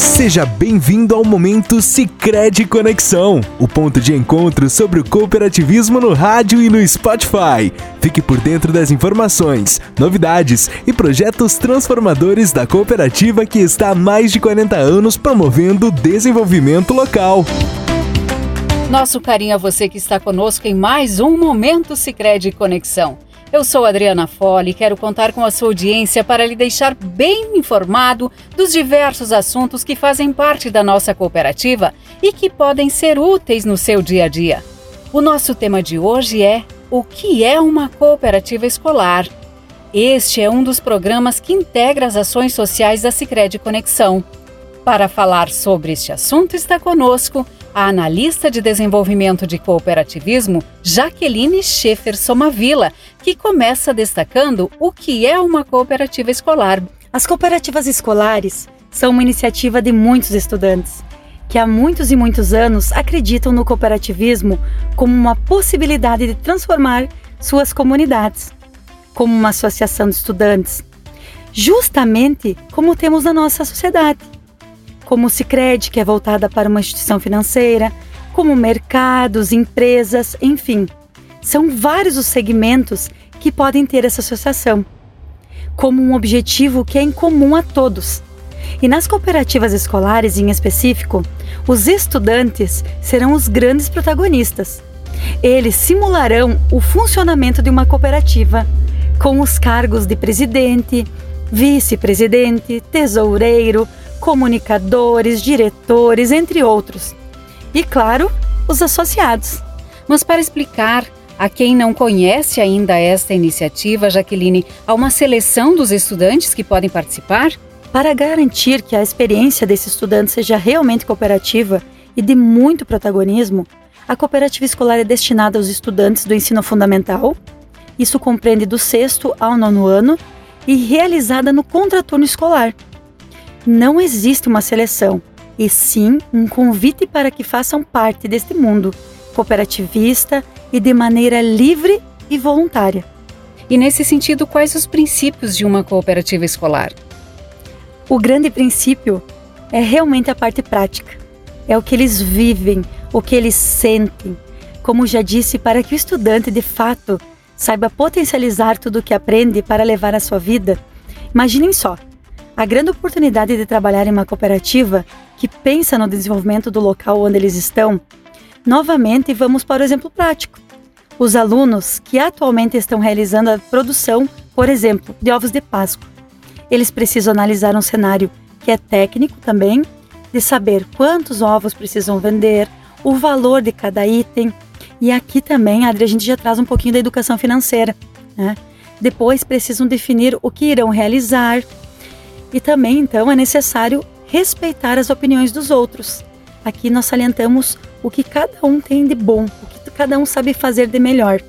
Seja bem-vindo ao momento Sicredi Conexão, o ponto de encontro sobre o cooperativismo no rádio e no Spotify. Fique por dentro das informações, novidades e projetos transformadores da cooperativa que está há mais de 40 anos promovendo o desenvolvimento local. Nosso carinho a você que está conosco em mais um momento Sicredi Conexão. Eu sou Adriana Fole e quero contar com a sua audiência para lhe deixar bem informado dos diversos assuntos que fazem parte da nossa cooperativa e que podem ser úteis no seu dia a dia. O nosso tema de hoje é O que é uma cooperativa escolar? Este é um dos programas que integra as ações sociais da Sicredi Conexão. Para falar sobre este assunto está conosco a analista de desenvolvimento de cooperativismo Jaqueline Schaefer Somavila, que começa destacando o que é uma cooperativa escolar. As cooperativas escolares são uma iniciativa de muitos estudantes que há muitos e muitos anos acreditam no cooperativismo como uma possibilidade de transformar suas comunidades, como uma associação de estudantes, justamente como temos na nossa sociedade como o Sicredi, que é voltada para uma instituição financeira, como mercados, empresas, enfim. São vários os segmentos que podem ter essa associação, como um objetivo que é em comum a todos. E nas cooperativas escolares, em específico, os estudantes serão os grandes protagonistas. Eles simularão o funcionamento de uma cooperativa, com os cargos de presidente, vice-presidente, tesoureiro, comunicadores, diretores, entre outros. E, claro, os associados. Mas para explicar a quem não conhece ainda esta iniciativa, Jaqueline, há uma seleção dos estudantes que podem participar? Para garantir que a experiência desse estudante seja realmente cooperativa e de muito protagonismo, a cooperativa escolar é destinada aos estudantes do ensino fundamental. Isso compreende do sexto ao nono ano e realizada no contraturno escolar não existe uma seleção, e sim um convite para que façam parte deste mundo cooperativista e de maneira livre e voluntária. E nesse sentido, quais os princípios de uma cooperativa escolar? O grande princípio é realmente a parte prática. É o que eles vivem, o que eles sentem. Como já disse, para que o estudante de fato saiba potencializar tudo o que aprende para levar a sua vida, imaginem só: a grande oportunidade de trabalhar em uma cooperativa que pensa no desenvolvimento do local onde eles estão. Novamente, vamos para o exemplo prático. Os alunos que atualmente estão realizando a produção, por exemplo, de ovos de Páscoa. Eles precisam analisar um cenário que é técnico também, de saber quantos ovos precisam vender, o valor de cada item. E aqui também, Adri, a gente já traz um pouquinho da educação financeira. Né? Depois precisam definir o que irão realizar, e também, então, é necessário respeitar as opiniões dos outros. Aqui nós salientamos o que cada um tem de bom, o que cada um sabe fazer de melhor.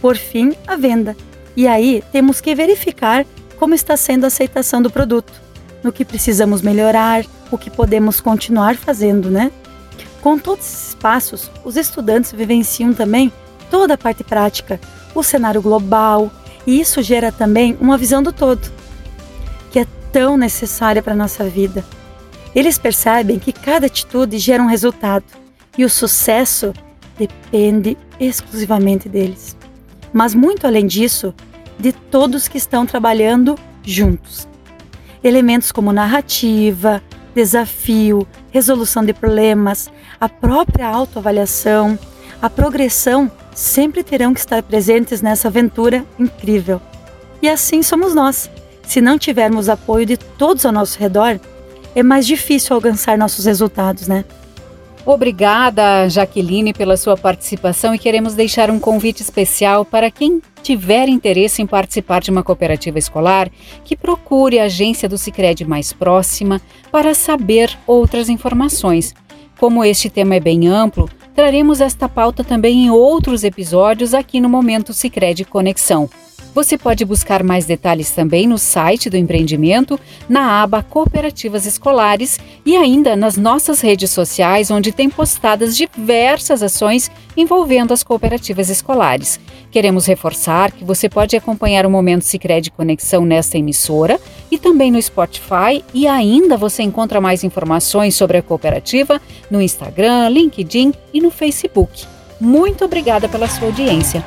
Por fim, a venda. E aí temos que verificar como está sendo a aceitação do produto, no que precisamos melhorar, o que podemos continuar fazendo, né? Com todos esses passos, os estudantes vivenciam também toda a parte prática, o cenário global, e isso gera também uma visão do todo tão necessária para a nossa vida. Eles percebem que cada atitude gera um resultado e o sucesso depende exclusivamente deles. Mas muito além disso, de todos que estão trabalhando juntos. Elementos como narrativa, desafio, resolução de problemas, a própria autoavaliação, a progressão sempre terão que estar presentes nessa aventura incrível. E assim somos nós, se não tivermos apoio de todos ao nosso redor, é mais difícil alcançar nossos resultados, né? Obrigada, Jaqueline, pela sua participação e queremos deixar um convite especial para quem tiver interesse em participar de uma cooperativa escolar, que procure a agência do Sicredi mais próxima para saber outras informações. Como este tema é bem amplo, traremos esta pauta também em outros episódios aqui no Momento Sicredi Conexão. Você pode buscar mais detalhes também no site do empreendimento, na aba Cooperativas Escolares e ainda nas nossas redes sociais, onde tem postadas diversas ações envolvendo as cooperativas escolares. Queremos reforçar que você pode acompanhar o Momento Sicredi Conexão nesta emissora e também no Spotify e ainda você encontra mais informações sobre a cooperativa no Instagram, LinkedIn e no Facebook. Muito obrigada pela sua audiência.